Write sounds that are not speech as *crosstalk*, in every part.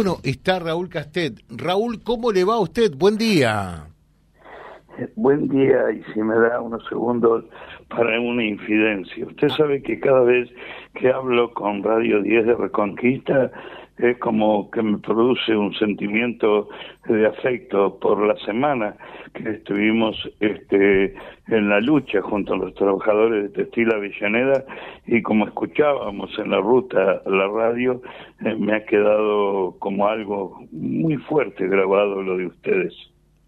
Bueno, está Raúl Castet. Raúl, ¿cómo le va a usted? Buen día. Buen día, y si me da unos segundos para una infidencia. Usted sabe que cada vez que hablo con Radio 10 de Reconquista, es como que me produce un sentimiento de afecto por la semana que estuvimos este, en la lucha junto a los trabajadores de Textil Avellaneda y como escuchábamos en la ruta la radio, eh, me ha quedado como algo muy fuerte grabado lo de ustedes.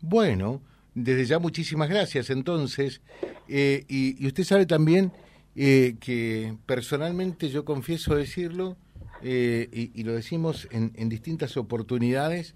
Bueno, desde ya muchísimas gracias entonces. Eh, y, usted sabe también eh, que personalmente yo confieso decirlo, eh, y, lo decimos en, distintas oportunidades,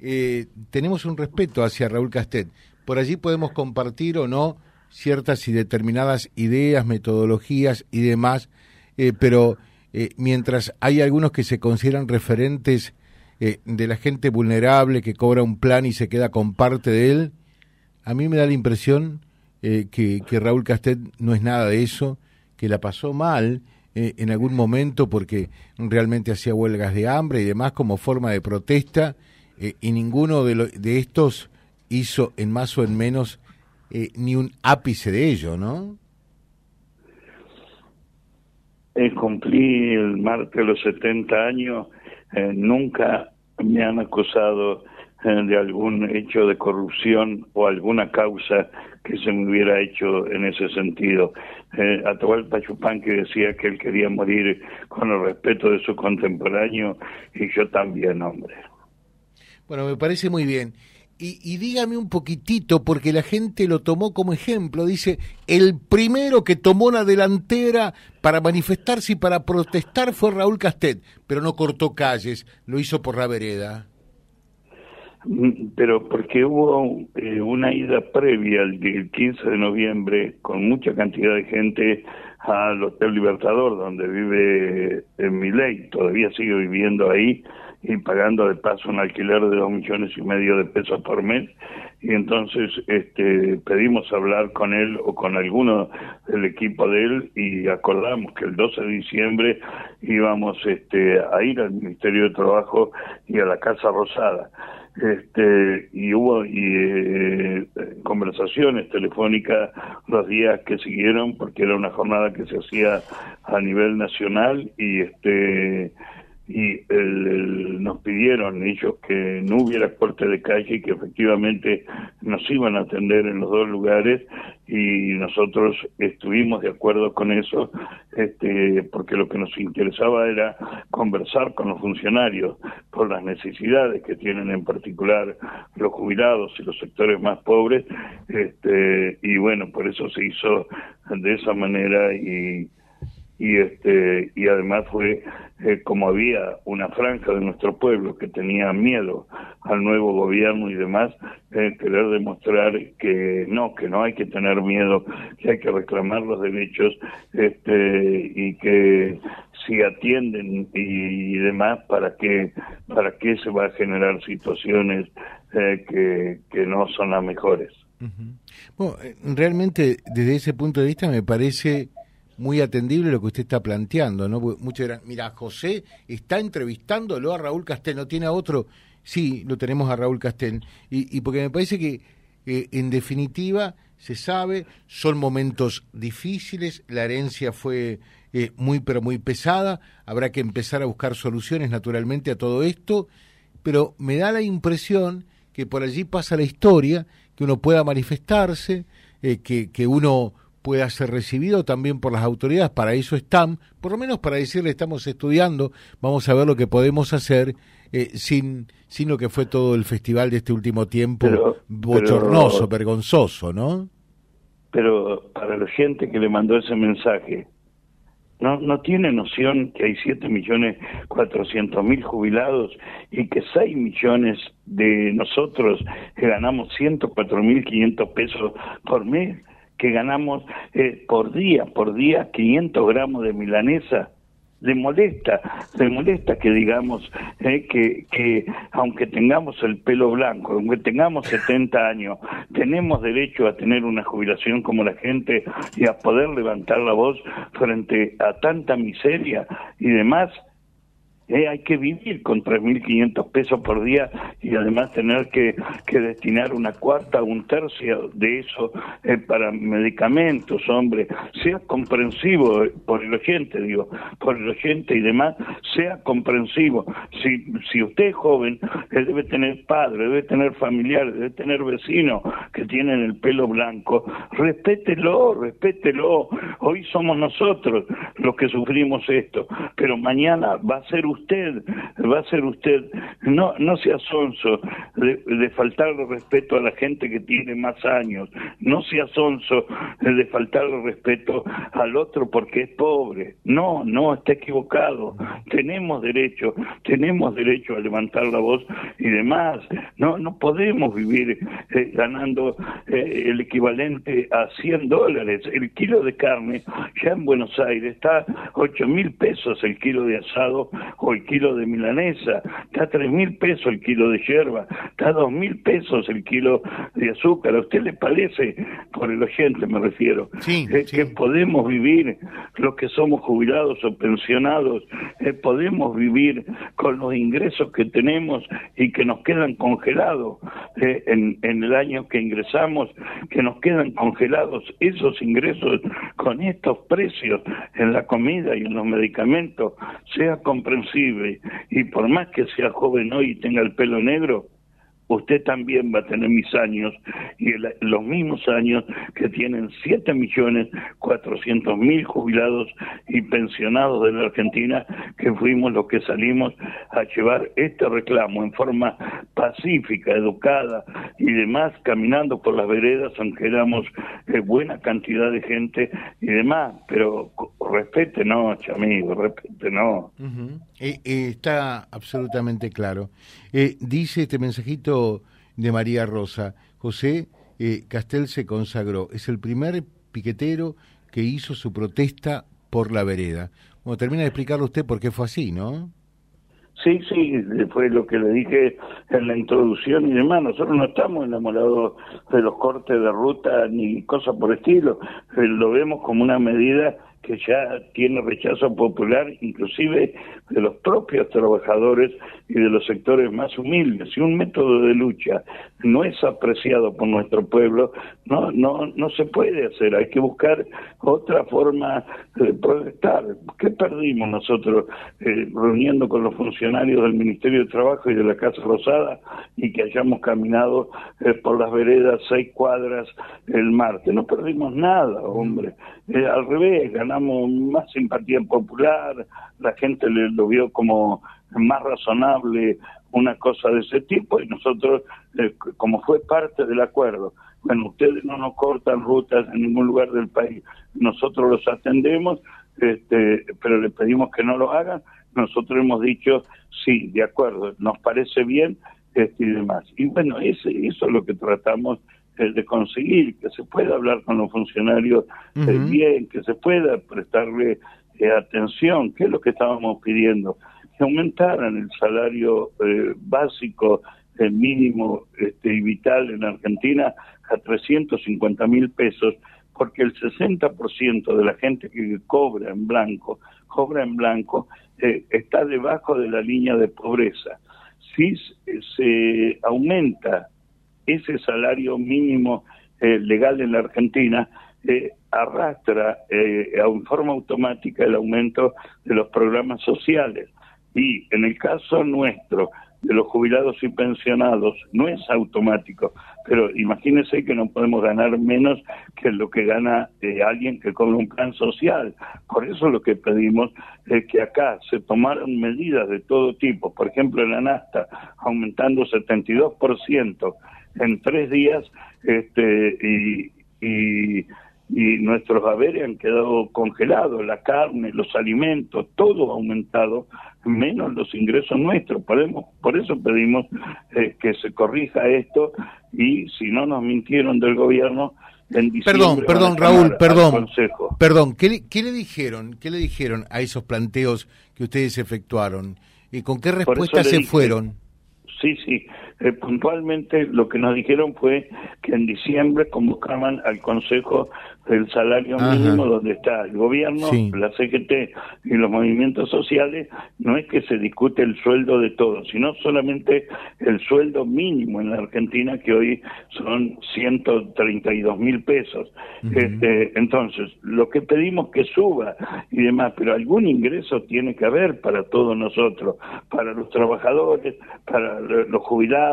eh, tenemos un respeto hacia Raúl Castet. Por allí podemos compartir o no ciertas y determinadas ideas, metodologías y demás, eh, pero mientras hay algunos que se consideran referentes de la gente vulnerable que cobra un plan y se queda con parte de él, a mí me da la impresión que, que Raúl Castet no es nada de eso, que la pasó mal eh, en algún momento porque realmente hacía huelgas de hambre y demás como forma de protesta eh, y ninguno de, de estos hizo en más o en menos eh, ni un ápice de ello, ¿no? cumplí el martes los 70 años, nunca me han acusado de algún hecho de corrupción o alguna causa que se me hubiera hecho en ese sentido. Eh, Atahualpa que decía que él quería morir con el respeto de su contemporáneo y yo también, hombre. Bueno, me parece muy bien. Y, y, dígame un poquitito, porque la gente lo tomó como ejemplo, dice, el primero que tomó la delantera para manifestarse y para protestar fue Raúl Castet, pero no cortó calles, lo hizo por la vereda. Mm, pero porque hubo eh, una ida previa el, 15 de noviembre con mucha cantidad de gente al Hotel Libertador, donde vive en eh, ley, todavía sigue viviendo ahí y pagando de paso un alquiler de dos millones y medio de pesos por mes. Y entonces este, pedimos hablar con él o con alguno del equipo de él y acordamos que el 12 de diciembre íbamos este, a ir al Ministerio de Trabajo y a la Casa Rosada este, y hubo y, eh, conversaciones telefónicas los días que siguieron porque era una jornada que se hacía a nivel nacional y este y nos pidieron ellos que no hubiera corte de calle y que efectivamente nos iban a atender en los dos lugares y nosotros estuvimos de acuerdo con eso este, porque lo que nos interesaba era conversar con los funcionarios por las necesidades que tienen en particular los jubilados y los sectores más pobres este, y bueno por eso se hizo de esa manera y y este y además fue eh, como había una franja de nuestro pueblo que tenía miedo al nuevo gobierno y demás eh, querer demostrar que no que no hay que tener miedo que hay que reclamar los derechos este y que si atienden y, demás para qué para qué se va a generar situaciones eh, que que no son las mejores bueno realmente desde ese punto de vista me parece muy atendible lo que usted está planteando, ¿no? Muchos dirán, mira, José está entrevistándolo a Raúl Castel, ¿no tiene a otro? Sí, lo tenemos a Raúl Castel. Y, porque me parece que, en definitiva, se sabe, son momentos difíciles, la herencia fue eh, muy, pero muy pesada, habrá que empezar a buscar soluciones, naturalmente, a todo esto, pero me da la impresión que por allí pasa la historia, que uno pueda manifestarse, eh, que, que uno pueda ser recibido también por las autoridades. Para eso están, por lo menos para decirle estamos estudiando, vamos a ver lo que podemos hacer eh, sin, sin lo que fue todo el festival de este último tiempo bochornoso, vergonzoso, ¿no? Pero para la gente que le mandó ese mensaje, no, no tiene noción que hay 7 millones 400 mil jubilados y que 6 millones de nosotros que ganamos 104 mil 500 pesos por mes que ganamos eh, por día, por día 500 gramos de milanesa. Le molesta, le molesta que digamos eh, que, que aunque tengamos el pelo blanco, aunque tengamos 70 años, tenemos derecho a tener una jubilación como la gente y a poder levantar la voz frente a tanta miseria y demás Eh, hay que vivir con 3.500 pesos por día y además tener que, que destinar una cuarta un tercio de eso eh, para medicamentos, hombre. Sea comprensivo eh, por el oyente, digo, por el oyente y demás, sea comprensivo. Si, si usted es joven, debe tener padre, debe tener familiares, debe tener vecinos que tienen el pelo blanco. Respételo, respételo. Hoy somos nosotros los que sufrimos esto, pero mañana va a ser usted, va a ser usted. No, no sea sonso de, de faltar respeto a la gente que tiene más años. No sea sonso de faltar respeto al otro porque es pobre. No, no, está equivocado. Tenemos derecho, tenemos derecho a levantar la voz y demás. No, no podemos vivir eh, ganando eh, el equivalente a 100 dólares. El kilo de carne ya en Buenos Aires está 8 mil pesos el kilo de asado el kilo de milanesa, está 3 mil pesos el kilo de yerba, está 2 mil pesos el kilo de azúcar. ¿A usted le parece, por el oyente me refiero, eh, que podemos vivir los que somos jubilados o pensionados, eh, podemos vivir con los ingresos que tenemos y que nos quedan congelados eh, en, en el año que ingresamos, que nos quedan congelados esos ingresos con estos precios en la comida y en los medicamentos, sea comprensible y por más que sea joven hoy y tenga el pelo negro, usted también va a tener mis años y los mismos años que tienen 7 millones 400 mil jubilados y pensionados de la Argentina que fuimos los que salimos a llevar este reclamo en forma pacífica, educada y demás, caminando por las veredas, aunque éramos eh, buena cantidad de gente y demás, pero respete no, amigo, respete no. Eh, eh, está absolutamente claro. Eh, dice este mensajito de María Rosa, José Castel se consagró, es el primer piquetero que hizo su protesta por la vereda. Bueno, termina de explicarle usted por qué fue así, ¿no? Sí, sí, fue lo que le dije en la introducción y demás. Nosotros no estamos enamorados de los cortes de ruta ni cosas por estilo. Lo vemos como una medida que ya tiene rechazo popular, inclusive de los propios trabajadores y de los sectores más humildes. Si un método de lucha no es apreciado por nuestro pueblo, no, no, no se puede hacer. Hay que buscar otra forma de protestar. ¿Qué perdimos nosotros eh, reuniendo con los funcionarios del Ministerio de Trabajo y de la Casa Rosada y que hayamos caminado eh, por las veredas seis cuadras el martes? No perdimos nada, hombre. Eh, al revés, ganamos más simpatía popular, la gente lo vio como más razonable una cosa de ese tipo y nosotros, eh, como fue parte del acuerdo, bueno, ustedes no nos cortan rutas en ningún lugar del país, nosotros los atendemos, este, pero le pedimos que no lo hagan, nosotros hemos dicho, sí, de acuerdo, nos parece bien este, y demás. Y bueno, ese, eso es lo que tratamos eh, de conseguir, que se pueda hablar con los funcionarios eh, bien, que se pueda prestarle atención, que es lo que estábamos pidiendo que aumentaran el salario eh, básico el mínimo este, y vital en Argentina a 350 mil pesos, porque el 60% de la gente que cobra en blanco, cobra en blanco, eh, está debajo de la línea de pobreza. Si se aumenta ese salario mínimo eh, legal en la Argentina, arrastra en forma automática el aumento de los programas sociales. Y en el caso nuestro, de los jubilados y pensionados, no es automático, pero imagínense que no podemos ganar menos que lo que gana eh, alguien que cobra un plan social. Por eso lo que pedimos es que acá se tomaron medidas de todo tipo, por ejemplo la NASTA, aumentando 72% en tres días, este, y, y y nuestros haberes han quedado congelados, la carne, los alimentos, todo ha aumentado, menos los ingresos nuestros. Por eso pedimos eh, que se corrija esto y si no nos mintieron del gobierno, en perdón, perdón, Raúl, perdón, perdón, ¿qué le, ¿qué le dijeron? ¿Qué le dijeron a esos planteos que ustedes efectuaron? ¿Y con qué respuesta se fueron? Sí, sí, eh, puntualmente lo que nos dijeron fue que en diciembre convocaban al Consejo del Salario Mínimo, donde está el gobierno, la CGT y los movimientos sociales, no es que se discute el sueldo de todos, sino solamente el sueldo mínimo en la Argentina, que hoy son 132 mil pesos. este, entonces, lo que pedimos que suba y demás, pero algún ingreso tiene que haber para todos nosotros, para los trabajadores, para los jubilados,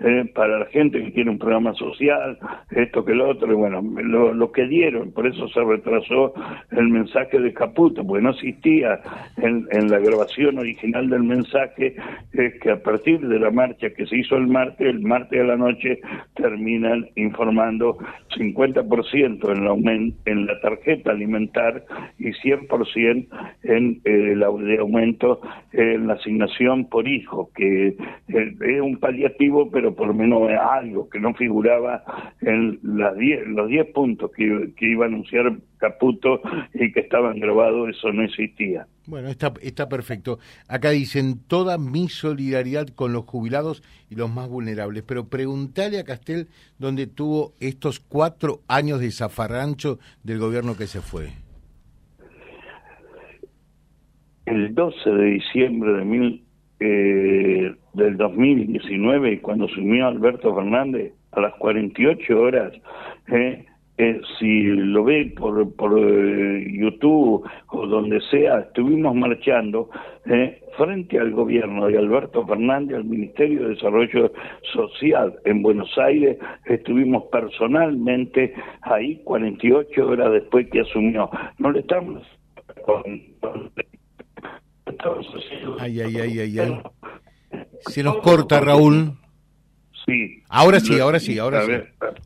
eh, para la gente que tiene un programa social, esto que lo otro, y bueno, lo, que dieron, por eso se retrasó el mensaje de Caputo, porque no existía en, la grabación original del mensaje es que a partir de la marcha que se hizo el martes, el martes a la noche terminan informando 50% en, la, en la tarjeta alimentar y 100% en eh, el de aumento en la asignación por hijo, que eh, es un paliativo, pero por lo menos algo que no figuraba en las diez, los 10 puntos que, que iba a anunciar Caputo y que estaban grabados, eso no existía. Bueno, está, está perfecto. Acá dicen toda mi solidaridad con los jubilados y los más vulnerables, pero preguntale a Castel dónde tuvo estos cuatro años de zafarrancho del gobierno que se fue. El 12 de diciembre de mil, eh, del 2019, cuando asumió Alberto Fernández, a las 48 horas, eh, eh, si lo ve por, por eh, YouTube o donde sea, estuvimos marchando eh, frente al gobierno de Alberto Fernández, al Ministerio de Desarrollo Social en Buenos Aires, estuvimos personalmente ahí 48 horas después que asumió. No le estamos... Ay, ay, ay, ay, ay. Se nos corta, Raúl. Sí. Ahora sí, ahora sí, ahora sí.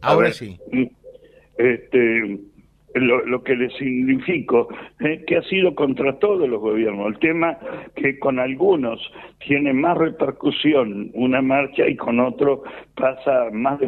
ahora sí este, lo, lo, que le significo, eh, que ha sido contra todos los gobiernos. El tema que con algunos tiene más repercusión una marcha y con otro pasa más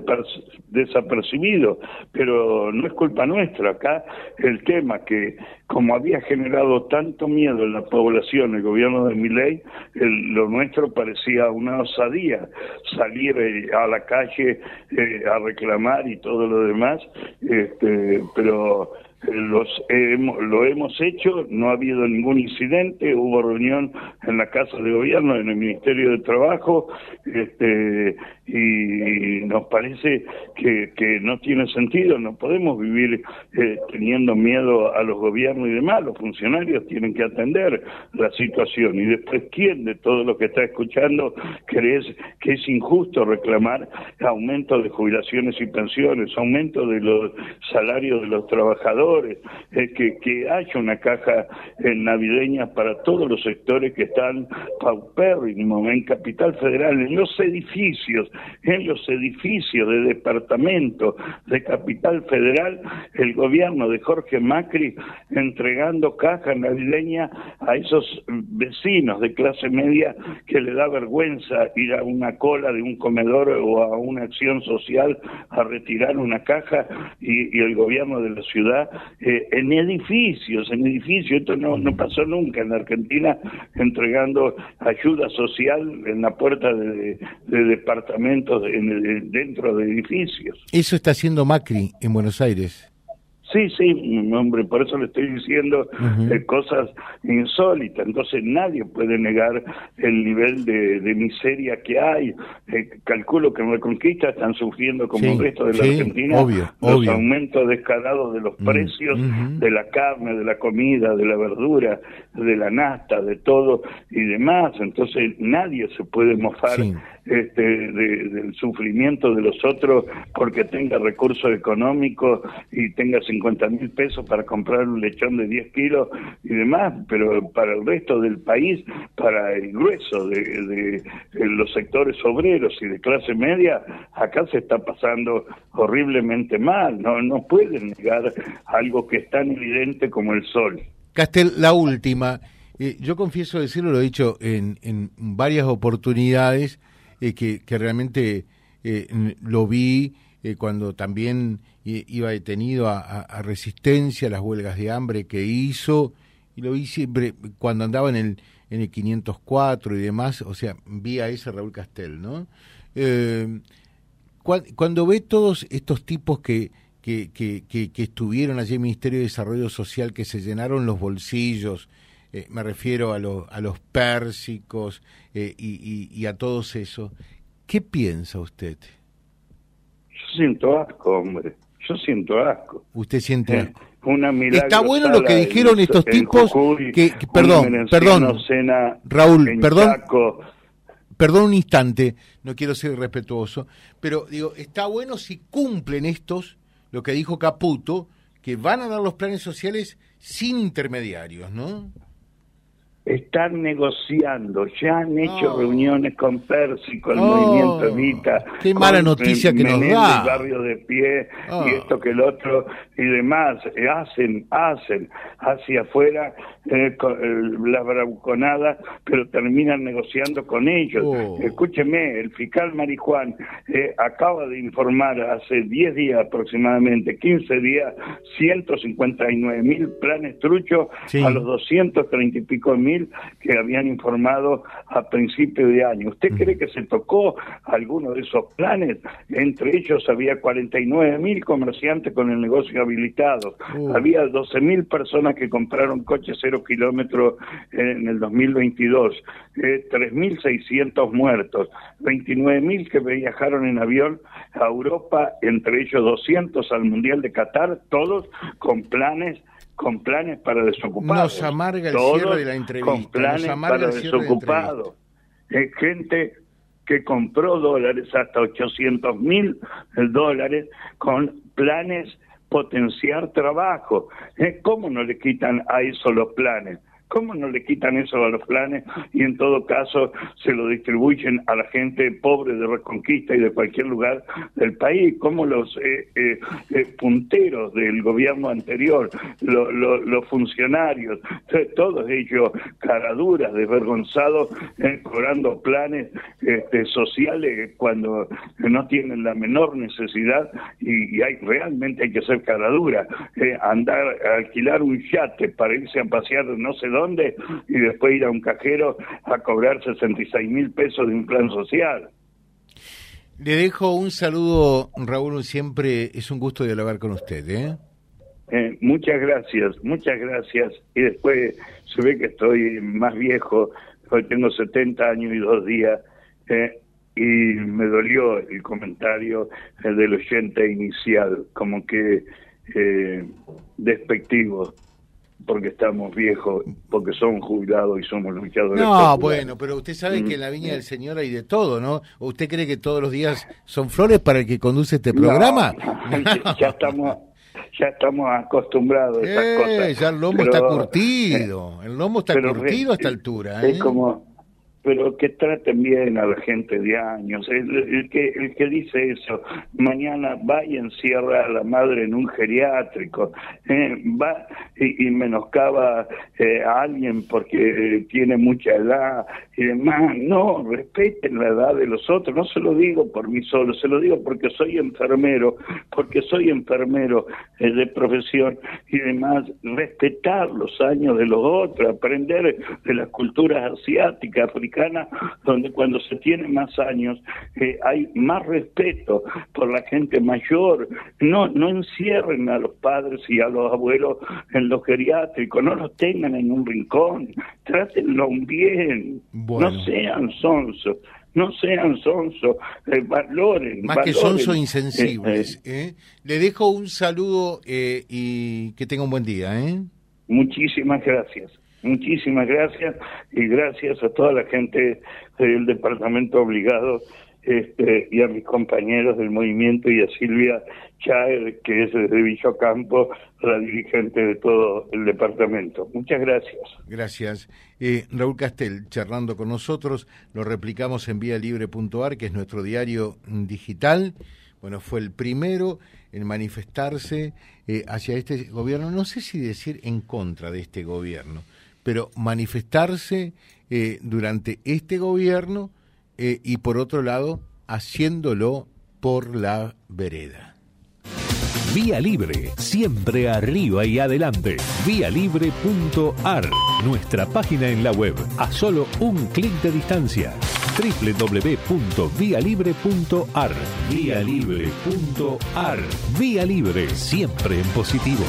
desapercibido, pero no es culpa nuestra. Acá el tema que como había generado tanto miedo en la población el gobierno de Miley, lo nuestro parecía una osadía, salir eh, a la calle eh, a reclamar y todo lo demás, este, pero los lo hemos hecho, no ha habido ningún incidente, hubo reunión en la Casa de Gobierno, en el Ministerio de Trabajo, este, y nos parece que, que no tiene sentido, no podemos vivir eh, teniendo miedo a los gobiernos y demás, los funcionarios tienen que atender la situación. Y después quién de todo lo que está escuchando crees que es injusto reclamar aumento de jubilaciones y pensiones, aumento de los salarios de los trabajadores, eh, que, que haya una caja navideña para todos los sectores que están paupérrimos en Capital Federal, los edificios, en los edificios de departamento de Capital Federal, el gobierno de Jorge Macri entregando caja navideña a esos vecinos de clase media que le da vergüenza ir a una cola de un comedor o a una acción social a retirar una caja y, el gobierno de la ciudad eh, en edificios, en edificios, esto no, no pasó nunca en Argentina entregando ayuda social en la puerta de, de departamentos dentro de edificios. Eso está haciendo Macri en Buenos Aires. Sí, sí, hombre, por eso le estoy diciendo eh, cosas insólitas. Entonces nadie puede negar el nivel de, miseria que hay. Eh, calculo que en Reconquista están sufriendo como el resto de la Argentina los aumentos descarados de los precios de la carne, de la comida, de la verdura, de la nasta, de todo y demás. Entonces nadie se puede mofar este, del sufrimiento de los otros porque tenga recursos económicos y tenga 50 mil pesos para comprar un lechón de 10 kilos y demás, pero para el resto del país, para el grueso de, los sectores obreros y de clase media, acá se está pasando horriblemente mal, no, no pueden negar algo que es tan evidente como el sol. Castel, la última. Eh, yo confieso decirlo, lo he dicho en, en varias oportunidades, eh, que, realmente eh, lo vi eh, cuando también iba detenido a, resistencia, a las huelgas de hambre que hizo, y lo vi siempre cuando andaba en el, en el 504 y demás, o sea, vía ese Raúl Castel, ¿no? Cuando ve todos estos tipos que, que, que, que, estuvieron allí en el Ministerio de Desarrollo Social, que se llenaron los bolsillos, eh, me refiero a, a los pérsicos eh, y, y, a todos eso, ¿qué piensa usted? Yo siento asco, hombre. Yo siento asco. Usted siente eh, asco. Una Está bueno lo que dijeron estos tipos. que, perdón, perdón, Raúl, perdón. Perdón un instante, no quiero ser irrespetuoso, pero digo, está bueno si cumplen estos, lo que dijo Caputo, que van a dar los planes sociales sin intermediarios, ¿no? Están negociando, ya han hecho reuniones con Percy, con el movimiento Evita. Qué mala noticia que nos da. El barrio de pie y esto que el otro y demás. Eh, hacen, hacen hacia afuera eh, eh, la bravuconada, pero terminan negociando con ellos. Oh. Escúcheme, el fiscal Marijuán eh, acaba de informar hace 10 días aproximadamente, 15 días, 159 mil planes truchos a los 230 y pico mil que habían informado a principio de año. ¿Usted cree que se tocó alguno de esos planes? Entre ellos había 49 mil comerciantes con el negocio habilitado, uh. había 12 mil personas que compraron coches cero kilómetros en el 2022, eh, 3.600 muertos, 29 mil que viajaron en avión a Europa, entre ellos 200 al Mundial de Qatar, todos con planes con planes para desocupados. Nos amarga el cierre de la entrevista. Con planes para desocupados. De gente que compró dólares hasta 800 mil dólares con planes potenciar trabajo. ¿Cómo no le quitan a eso los planes? ¿Cómo no le quitan eso a los planes y en todo caso se lo distribuyen a la gente pobre de Reconquista y de cualquier lugar del país? ¿Cómo los eh, eh, eh, punteros del gobierno anterior, los funcionarios, *laughs* todos ellos caraduras, desvergonzados, cobrando planes este, sociales cuando no tienen la menor necesidad y, hay realmente hay que ser caradura. andar, alquilar un yate para irse a pasear no sé dónde y después ir a un cajero a cobrar 66 mil pesos de un plan social. Le dejo un saludo, Raúl, siempre es un gusto dialogar con usted. ¿eh? Eh, muchas gracias, muchas gracias. Y después se ve que estoy más viejo, hoy tengo 70 años y dos días, eh, y me dolió el comentario del oyente inicial, como que despectivo porque estamos viejos, porque somos jubilados y somos luchadores. No, bueno, pero usted sabe que en la Viña del Señor hay de todo, ¿no? ¿Usted cree que todos los días son flores para el que conduce este programa? *laughs* ya estamos ya estamos acostumbrados a esas eh, cosas. Ya el lomo está curtido, el lomo está curtido a esta altura. Es ¿eh? como pero que traten bien a la gente de años. El, que, el que dice eso, mañana va y encierra a la madre en un geriátrico, eh, va y, menoscaba eh, a alguien porque eh, tiene mucha edad y demás. No, respeten la edad de los otros. No se lo digo por mí solo, se lo digo porque soy enfermero, porque soy enfermero de profesión y demás. Respetar los años de los otros, aprender de las culturas asiáticas, africanas donde cuando se tiene más años eh, hay más respeto por la gente mayor. No, no encierren a los padres y a los abuelos en los geriátricos, no los tengan en un rincón, trátenlo bien, no sean sonsos no sean sonsos, eh, valoren. Más que sonsos insensibles. Eh, *laughs* ¿eh? Le dejo un saludo y que tenga un buen día. Muchísimas gracias. Muchísimas gracias y gracias a toda la gente del departamento obligado este, y a mis compañeros del movimiento y a Silvia Chaer, que es desde Villocampo, la dirigente de todo el departamento. Muchas gracias. Gracias. Eh, Raúl Castel, charlando con nosotros, lo replicamos en libre.ar, que es nuestro diario digital. Bueno, fue el primero en manifestarse eh, hacia este gobierno, no sé si decir en contra de este gobierno, pero manifestarse eh, durante este gobierno eh, y por otro lado haciéndolo por la vereda. Vía Libre, siempre arriba y adelante. Vialibre.ar, nuestra página en la web, a solo un clic de distancia www.vialibre.ar Vía Libre.ar Vía Libre, siempre en positivo.